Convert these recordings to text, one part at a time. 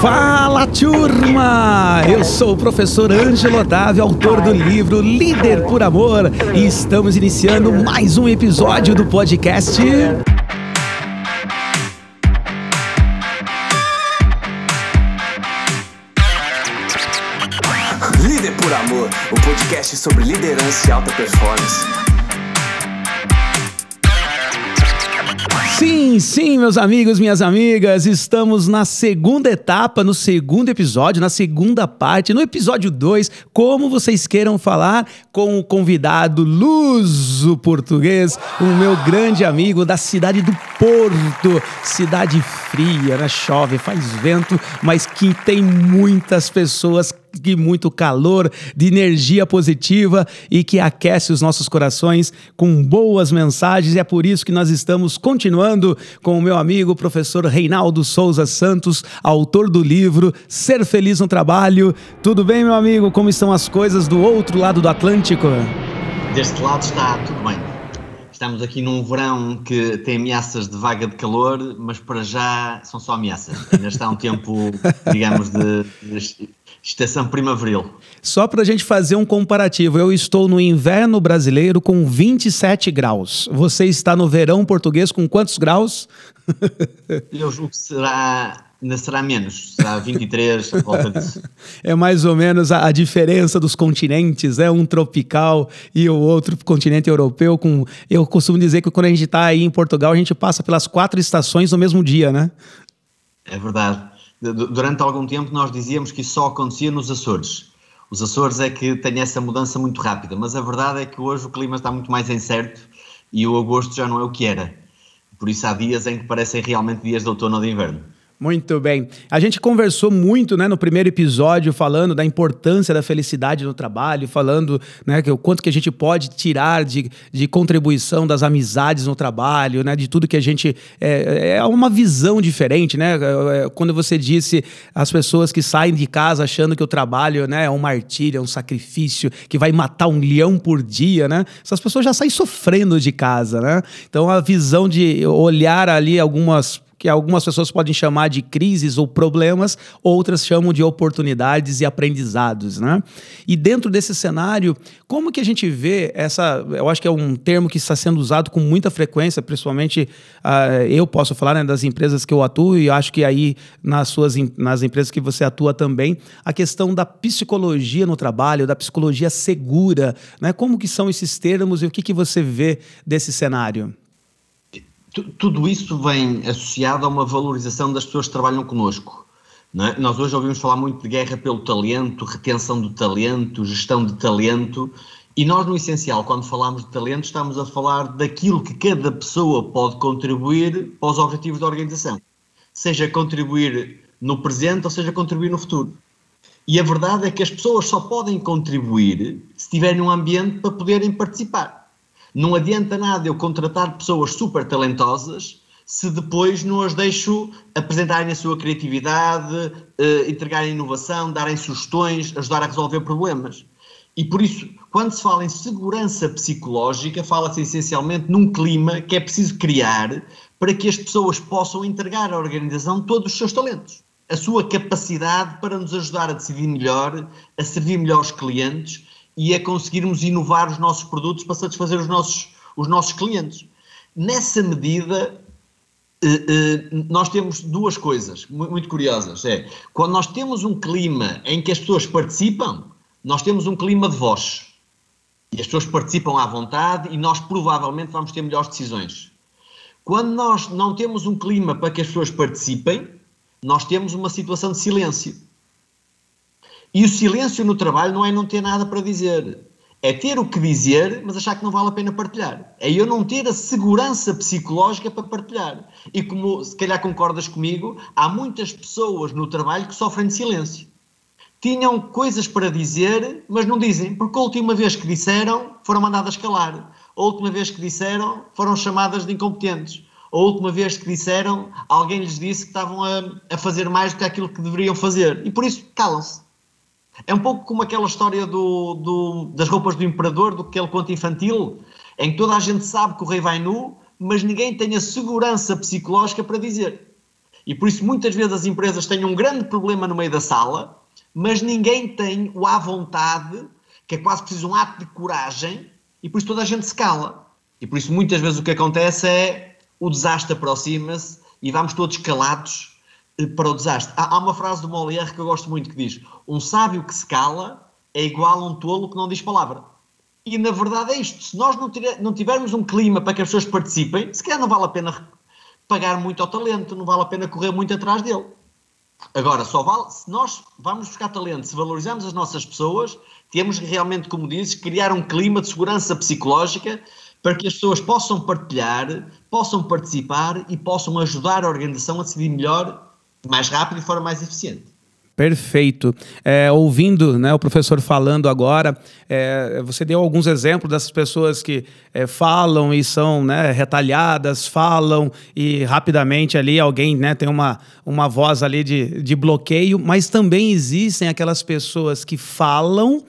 Fala turma! Eu sou o professor Ângelo Otávio, autor do livro Líder por Amor, e estamos iniciando mais um episódio do podcast. Líder por Amor, o podcast sobre liderança e alta performance. Sim, meus amigos, minhas amigas, estamos na segunda etapa, no segundo episódio, na segunda parte, no episódio 2, como vocês queiram falar, com o convidado luso português, o meu grande amigo da cidade do Porto, cidade fria, né? Chove, faz vento, mas que tem muitas pessoas de muito calor, de energia positiva e que aquece os nossos corações com boas mensagens. E é por isso que nós estamos continuando com o meu amigo professor Reinaldo Souza Santos, autor do livro Ser Feliz no Trabalho. Tudo bem, meu amigo? Como estão as coisas do outro lado do Atlântico? Deste lado está tudo bem. Estamos aqui num verão que tem ameaças de vaga de calor, mas para já são só ameaças. Ainda está um tempo, digamos, de, de estação primaveril. Só para a gente fazer um comparativo, eu estou no inverno brasileiro com 27 graus. Você está no verão português com quantos graus? Eu julgo que será ainda será menos, será 23, volta disso. É mais ou menos a, a, diferença dos continentes, é um tropical e o outro continente europeu. Com, eu costumo dizer que quando a gente está aí em Portugal, a gente passa pelas quatro estações no mesmo dia, né? É verdade. Durante algum tempo nós dizíamos que isso só acontecia nos Açores. Os Açores é que têm essa mudança muito rápida, mas a verdade é que hoje o clima está muito mais incerto e o agosto já não é o que era. Por isso há dias em que parecem realmente dias de outono ou de inverno. Muito bem. A gente conversou muito né, no primeiro episódio falando da importância da felicidade no trabalho, falando né, que o quanto que a gente pode tirar de, de contribuição das amizades no trabalho, né, de tudo que a gente. É, é uma visão diferente, né? É, quando você disse as pessoas que saem de casa achando que o trabalho né, é um martírio, é um sacrifício, que vai matar um leão por dia, né? Essas pessoas já saem sofrendo de casa, né? Então a visão de olhar ali algumas que algumas pessoas podem chamar de crises ou problemas, outras chamam de oportunidades e aprendizados, né? E dentro desse cenário, como que a gente vê essa, eu acho que é um termo que está sendo usado com muita frequência, principalmente uh, eu posso falar né, das empresas que eu atuo e acho que aí nas suas nas empresas que você atua também, a questão da psicologia no trabalho, da psicologia segura, né? Como que são esses termos e o que que você vê desse cenário? Tudo isso vem associado a uma valorização das pessoas que trabalham connosco. É? Nós hoje ouvimos falar muito de guerra pelo talento, retenção do talento, gestão de talento, e nós, no essencial, quando falamos de talento, estamos a falar daquilo que cada pessoa pode contribuir para os objetivos da organização, seja contribuir no presente ou seja contribuir no futuro. E a verdade é que as pessoas só podem contribuir se tiverem um ambiente para poderem participar. Não adianta nada eu contratar pessoas super talentosas se depois não as deixo apresentarem a sua criatividade, eh, entregarem inovação, darem sugestões, ajudar a resolver problemas. E por isso, quando se fala em segurança psicológica, fala-se essencialmente num clima que é preciso criar para que as pessoas possam entregar à organização todos os seus talentos. A sua capacidade para nos ajudar a decidir melhor, a servir melhor os clientes e a conseguirmos inovar os nossos produtos para satisfazer os nossos, os nossos clientes. Nessa medida, eh, eh, nós temos duas coisas muito curiosas. É, quando nós temos um clima em que as pessoas participam, nós temos um clima de voz. E as pessoas participam à vontade e nós provavelmente vamos ter melhores decisões. Quando nós não temos um clima para que as pessoas participem, nós temos uma situação de silêncio. E o silêncio no trabalho não é não ter nada para dizer. É ter o que dizer, mas achar que não vale a pena partilhar. É eu não ter a segurança psicológica para partilhar. E como se calhar concordas comigo, há muitas pessoas no trabalho que sofrem de silêncio. Tinham coisas para dizer, mas não dizem, porque a última vez que disseram foram mandadas calar. A última vez que disseram foram chamadas de incompetentes. A última vez que disseram, alguém lhes disse que estavam a, a fazer mais do que aquilo que deveriam fazer. E por isso calam-se. É um pouco como aquela história do, do, das roupas do imperador, do que ele conto infantil, em que toda a gente sabe que o rei vai nu, mas ninguém tem a segurança psicológica para dizer. E por isso muitas vezes as empresas têm um grande problema no meio da sala, mas ninguém tem o à vontade, que é quase preciso um ato de coragem, e por isso toda a gente se cala. E por isso muitas vezes o que acontece é o desastre aproxima-se e vamos todos calados para o desastre. Há, há uma frase do Molière que eu gosto muito que diz: Um sábio que se cala é igual a um tolo que não diz palavra. E na verdade é isto. Se nós não, tiver, não tivermos um clima para que as pessoas participem, se calhar não vale a pena pagar muito ao talento, não vale a pena correr muito atrás dele. Agora, só vale se nós vamos buscar talento, se valorizamos as nossas pessoas, temos realmente, como dizes, criar um clima de segurança psicológica para que as pessoas possam partilhar, possam participar e possam ajudar a organização a decidir melhor, mais rápido e de forma mais eficiente. Perfeito. É, ouvindo né, o professor falando agora, é, você deu alguns exemplos dessas pessoas que é, falam e são né, retalhadas, falam e rapidamente ali alguém né, tem uma, uma voz ali de, de bloqueio, mas também existem aquelas pessoas que falam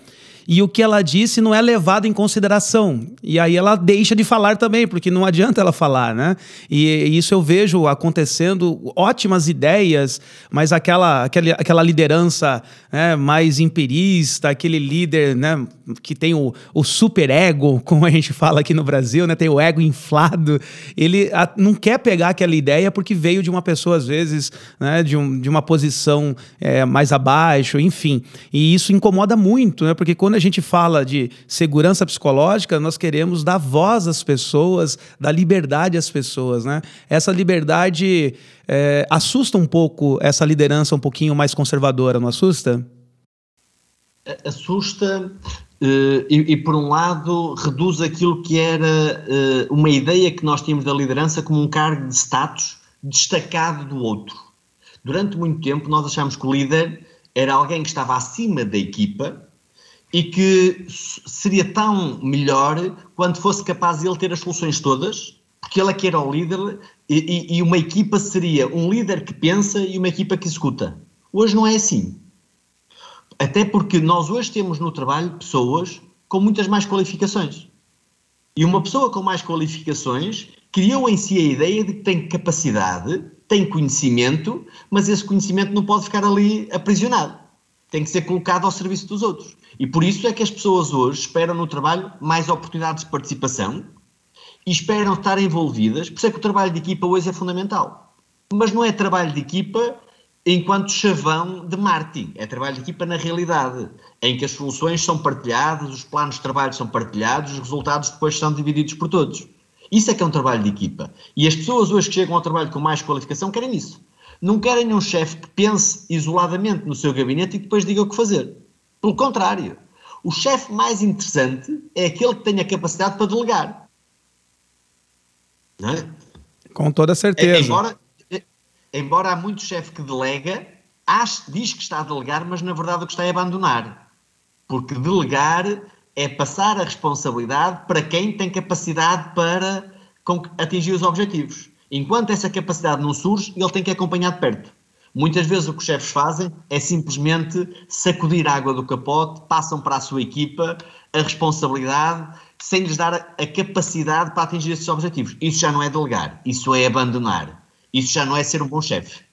e o que ela disse não é levado em consideração. E aí ela deixa de falar também, porque não adianta ela falar, né? E, e isso eu vejo acontecendo, ótimas ideias, mas aquela, aquela, aquela liderança né, mais empirista, aquele líder né, que tem o, o super ego, como a gente fala aqui no Brasil, né, tem o ego inflado, ele a, não quer pegar aquela ideia porque veio de uma pessoa, às vezes, né, de, um, de uma posição é, mais abaixo, enfim. E isso incomoda muito, né, porque quando a gente fala de segurança psicológica, nós queremos dar voz às pessoas, dar liberdade às pessoas. Né? Essa liberdade é, assusta um pouco essa liderança um pouquinho mais conservadora, não assusta? Assusta. Uh, e, e, por um lado, reduz aquilo que era uh, uma ideia que nós tínhamos da liderança como um cargo de status destacado do outro. Durante muito tempo, nós achámos que o líder era alguém que estava acima da equipa e que seria tão melhor quando fosse capaz ele ter as soluções todas, porque ele é que era o líder e, e, uma equipa seria um líder que pensa e uma equipa que executa. Hoje não é assim. Até porque nós hoje temos no trabalho pessoas com muitas mais qualificações. E uma pessoa com mais qualificações criou em si a ideia de que tem capacidade, tem conhecimento, mas esse conhecimento não pode ficar ali aprisionado. Tem que ser colocado ao serviço dos outros. E por isso é que as pessoas hoje esperam no trabalho mais oportunidades de participação e esperam estar envolvidas. Por isso é que o trabalho de equipa hoje é fundamental. Mas não é trabalho de equipa enquanto chavão de marketing. É trabalho de equipa na realidade, em que as soluções são partilhadas, os planos de trabalho são partilhados, os resultados depois são divididos por todos. Isso é que é um trabalho de equipa. E as pessoas hoje que chegam ao trabalho com mais qualificação querem isso. Não querem um chefe que pense isoladamente no seu gabinete e depois diga o que fazer. Pelo contrário, o chefe mais interessante é aquele que tem a capacidade para delegar. É? Com toda certeza. Embora, embora há muito chefe que delega, acha, diz que está a delegar, mas na verdade o que está é abandonar. Porque delegar é passar a responsabilidade para quem tem capacidade para atingir os objetivos. Enquanto essa capacidade não surge, ele tem que acompanhar de perto. Muitas vezes o que os chefes fazem é simplesmente sacudir a água do capote, passam para a sua equipa a responsabilidade, sem lhes dar a capacidade para atingir esses objetivos. Isso já não é delegar, isso é abandonar. Isso já não é ser um bom chefe.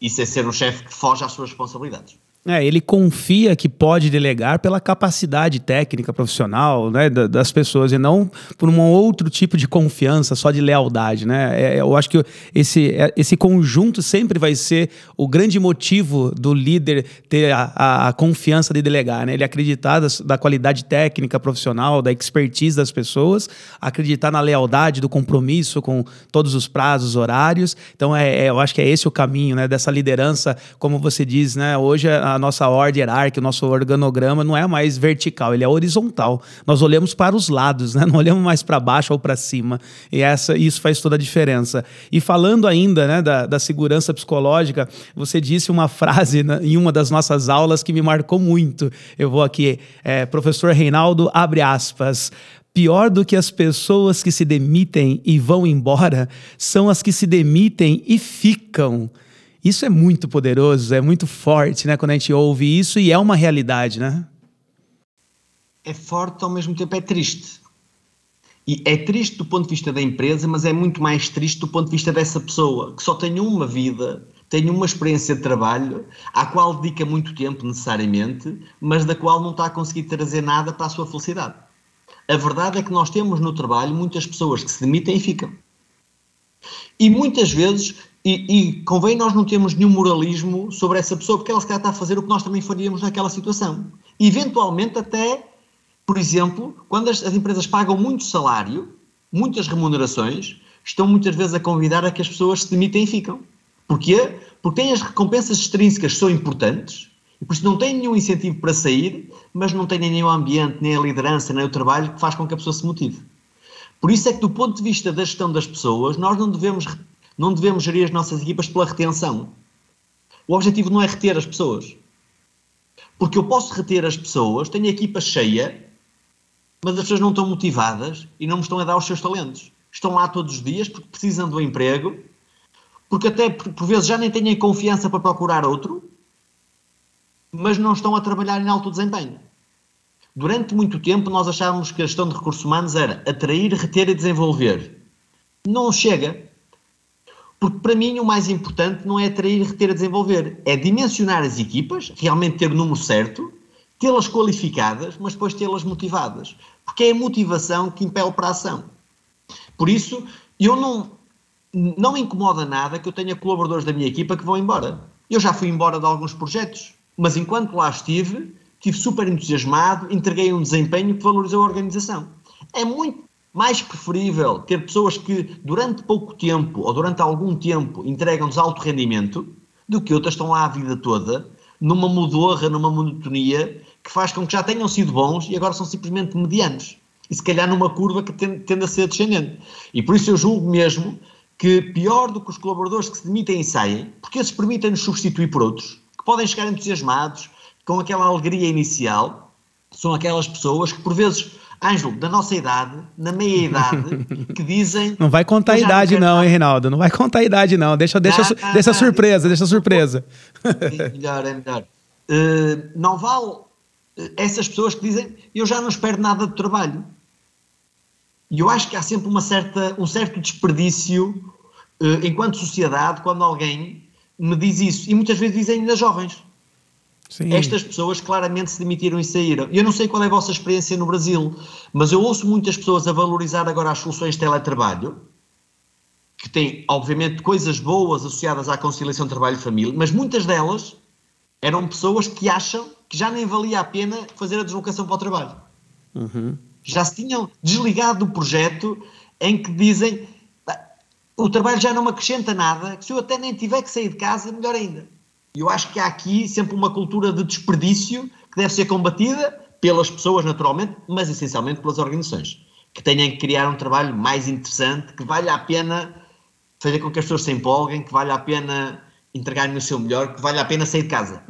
Isso é ser um chefe que foge às suas responsabilidades. É, ele confia que pode delegar pela capacidade técnica profissional né, das pessoas e não por um outro tipo de confiança, só de lealdade. Né? É, eu acho que esse, é, esse conjunto sempre vai ser o grande motivo do líder ter a, a, a confiança de delegar. Né? Ele acreditar das, da qualidade técnica profissional, da expertise das pessoas, acreditar na lealdade, do compromisso com todos os prazos, horários. Então, é, é eu acho que é esse o caminho né, dessa liderança, como você diz, né? hoje a a nossa ordem hierárquica, o nosso organograma não é mais vertical, ele é horizontal. Nós olhamos para os lados, né? não olhamos mais para baixo ou para cima. E essa, isso faz toda a diferença. E falando ainda né, da, da segurança psicológica, você disse uma frase né, em uma das nossas aulas que me marcou muito. Eu vou aqui, é, professor Reinaldo, abre aspas. Pior do que as pessoas que se demitem e vão embora são as que se demitem e ficam. Isso é muito poderoso, é muito forte, né? Quando a gente ouve isso e é uma realidade, né? É forte, ao mesmo tempo é triste. E é triste do ponto de vista da empresa, mas é muito mais triste do ponto de vista dessa pessoa, que só tem uma vida, tem uma experiência de trabalho à qual dedica muito tempo necessariamente, mas da qual não está a conseguir trazer nada para a sua felicidade. A verdade é que nós temos no trabalho muitas pessoas que se demitem e ficam. E muitas vezes, e, e convém nós não termos nenhum moralismo sobre essa pessoa, porque ela se calhar está a fazer o que nós também faríamos naquela situação. Eventualmente até, por exemplo, quando as, as empresas pagam muito salário, muitas remunerações, estão muitas vezes a convidar a que as pessoas se demitem e ficam. Porquê? Porque têm as recompensas extrínsecas que são importantes, e por isso não têm nenhum incentivo para sair, mas não têm o ambiente, nem a liderança, nem o trabalho que faz com que a pessoa se motive. Por isso é que, do ponto de vista da gestão das pessoas, nós não devemos, não devemos gerir as nossas equipas pela retenção. O objetivo não é reter as pessoas. Porque eu posso reter as pessoas, tenho a equipa cheia, mas as pessoas não estão motivadas e não me estão a dar os seus talentos. Estão lá todos os dias porque precisam do emprego, porque até por, vezes já nem têm confiança para procurar outro, mas não estão a trabalhar em alto desempenho. Durante muito tempo nós achávamos que a gestão de recursos humanos era atrair, reter e desenvolver. Não chega. Porque para mim o mais importante não é atrair, reter desenvolver, é dimensionar as equipas, realmente ter o número certo, tê-las qualificadas, mas depois tê-las motivadas. Porque é a motivação que impele para a ação. Por isso, eu não, não me incomoda nada que eu tenha colaboradores da minha equipa que vão embora. Eu já fui embora de alguns projetos, mas enquanto lá estive, estive super entusiasmado, entreguei um desempenho que valorizou a organização. É muito mais preferível ter pessoas que durante pouco tempo ou durante algum tempo entregam-nos alto rendimento do que outras estão lá a vida toda numa mudorra, numa monotonia que faz com que já tenham sido bons e agora são simplesmente medianos. E se calhar numa curva que tende, a ser descendente. E por isso eu julgo mesmo que pior do que os colaboradores que se demitem e saem, porque esses permitem-nos substituir por outros, que podem chegar entusiasmados, com aquela alegria inicial, são aquelas pessoas que, por vezes, Ângelo, da nossa idade, na meia idade, que dizem. Não vai contar a idade, não, hein, Reinaldo? Não vai contar a idade, não. Deixa, deixa, não, não, deixa não, surpresa, deixa surpresa. É melhor, é melhor. Uh, não vale uh, essas pessoas que dizem eu já não espero nada de trabalho. E eu acho que há sempre uma certa, um certo desperdício uh, enquanto sociedade quando alguém me diz isso. E muitas vezes dizem ainda jovens. Sim. Estas pessoas claramente se demitiram e saíram. Eu não sei qual é a vossa experiência no Brasil, mas eu ouço muitas pessoas a valorizar agora as soluções de teletrabalho, que têm, obviamente, coisas boas associadas à conciliação trabalho e família, mas muitas delas eram pessoas que acham que já nem valia a pena fazer a deslocação para o trabalho. Uhum. Já se tinham desligado do projeto em que dizem o trabalho já não me acrescenta nada, que se eu até nem tiver que sair de casa, melhor ainda. Eu acho que há aqui sempre uma cultura de desperdício que deve ser combatida pelas pessoas, naturalmente, mas essencialmente pelas organizações, que tenham que criar um trabalho mais interessante, que valha a pena fazer com que as pessoas se empolguem, que valha a pena entregarem o seu melhor, que valha a pena sair de casa.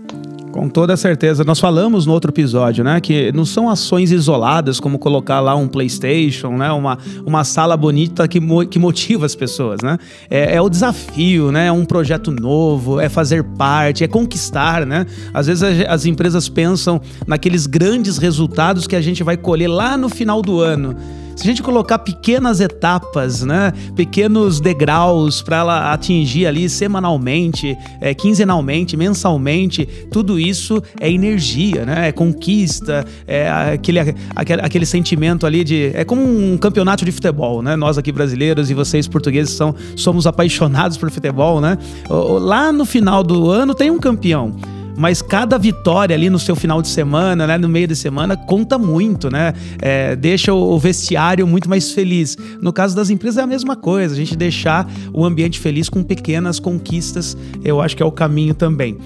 Com toda certeza. Nós falamos no outro episódio, né, que não são ações isoladas como colocar lá um PlayStation, né, uma, uma sala bonita que, mo que motiva as pessoas, né? É, é, o desafio, né? É um projeto novo, é fazer parte, é conquistar, né? Às vezes as, as empresas pensam naqueles grandes resultados que a gente vai colher lá no final do ano. Se a gente colocar pequenas etapas, né, pequenos degraus para ela atingir ali semanalmente, é, quinzenalmente, mensalmente, tudo isso é energia, né? É conquista, é aquele, aquele, aquele sentimento ali de. É como um campeonato de futebol, né? Nós aqui brasileiros e vocês portugueses são, somos apaixonados por futebol, né? Lá no final do ano tem um campeão mas cada vitória ali no seu final de semana, né, no meio de semana, conta muito, né? É, deixa o vestiário muito mais feliz. No caso das empresas é a mesma coisa, a gente deixar o ambiente feliz com pequenas conquistas, eu acho que é o caminho também.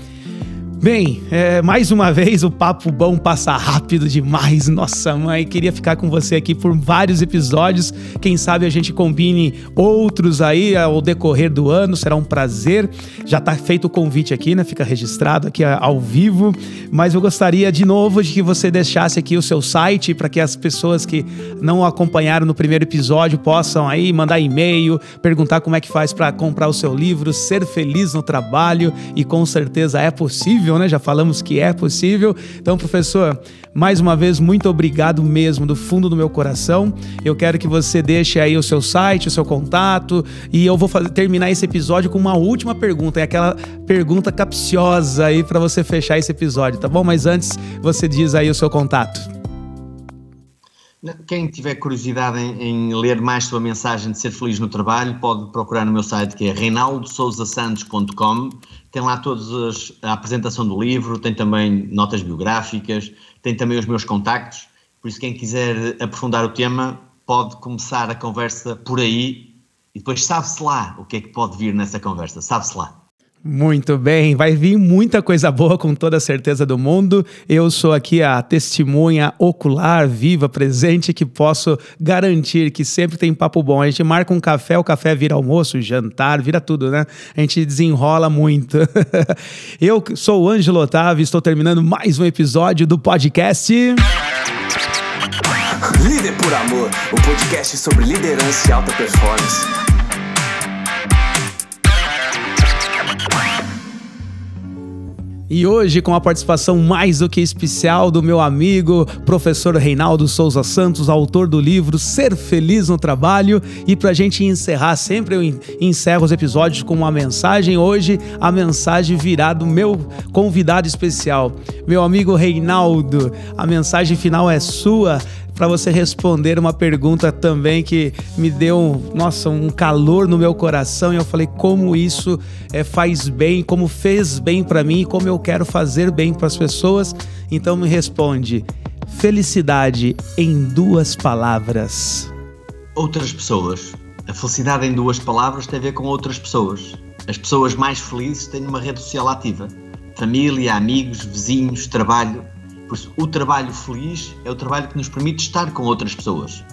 Bem, é, mais uma vez o papo bom passa rápido demais. Nossa mãe, queria ficar com você aqui por vários episódios. Quem sabe a gente combine outros aí ao decorrer do ano, será um prazer. Já está feito o convite aqui, né? Fica registrado aqui ao vivo. Mas eu gostaria de novo de que você deixasse aqui o seu site para que as pessoas que não acompanharam no primeiro episódio possam aí mandar e-mail, perguntar como é que faz para comprar o seu livro, ser feliz no trabalho e com certeza é possível possível, né? Já falamos que é possível. Então, professor, mais uma vez, muito obrigado mesmo, do fundo do meu coração. Eu quero que você deixe aí o seu site, o seu contato, e eu vou fazer, terminar esse episódio com uma última pergunta, é aquela pergunta capciosa aí para você fechar esse episódio, tá bom? Mas antes, você diz aí o seu contato. Quem tiver curiosidade em, em, ler mais sobre a mensagem de ser feliz no trabalho, pode procurar no meu site que é reinaldosouzasantos.com. Tem lá toda a apresentação do livro, tem também notas biográficas, tem também os meus contactos. Por isso, quem quiser aprofundar o tema, pode começar a conversa por aí e depois sabe-se lá o que é que pode vir nessa conversa, sabe-se lá. Muito bem, vai vir muita coisa boa com toda a certeza do mundo. Eu sou aqui a testemunha ocular, viva, presente, que posso garantir que sempre tem papo bom. A gente marca um café, o café vira almoço, jantar, vira tudo, né? A gente desenrola muito. Eu sou o Ângelo Otávio, estou terminando mais um episódio do podcast. Líder por Amor, o podcast sobre liderança e alta performance. E hoje, com a participação mais do que especial do meu amigo, professor Reinaldo Souza Santos, autor do livro Ser Feliz no Trabalho. E para a gente encerrar, sempre eu encerro os episódios com uma mensagem. Hoje, a mensagem virá do meu convidado especial, meu amigo Reinaldo. A mensagem final é sua para você responder uma pergunta também que me deu, nossa, um calor no meu coração e eu falei como isso é, faz bem, como fez bem para mim e como eu quero fazer bem para as pessoas. Então me responde: felicidade em duas palavras. Outras pessoas. A felicidade em duas palavras tem a ver com outras pessoas. As pessoas mais felizes têm uma rede social ativa. Família, amigos, vizinhos, trabalho. Isso, o trabalho feliz é o trabalho que nos permite estar com outras pessoas.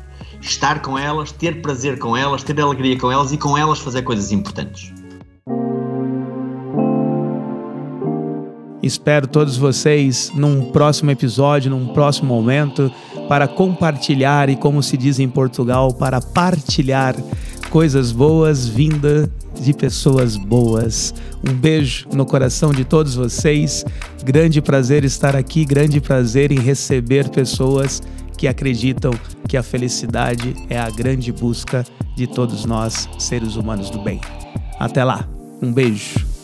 Estar com elas, ter prazer com elas, ter alegria com elas e com elas fazer coisas importantes. Espero todos vocês num próximo episódio, num próximo momento, para compartilhar e, como se diz em Portugal, para partilhar coisas boas vinda de pessoas boas. Um beijo no coração de todos vocês. Grande prazer estar aqui, grande prazer em receber pessoas que acreditam que a felicidade é a grande busca de todos nós, seres humanos do bem. Até lá. Um beijo.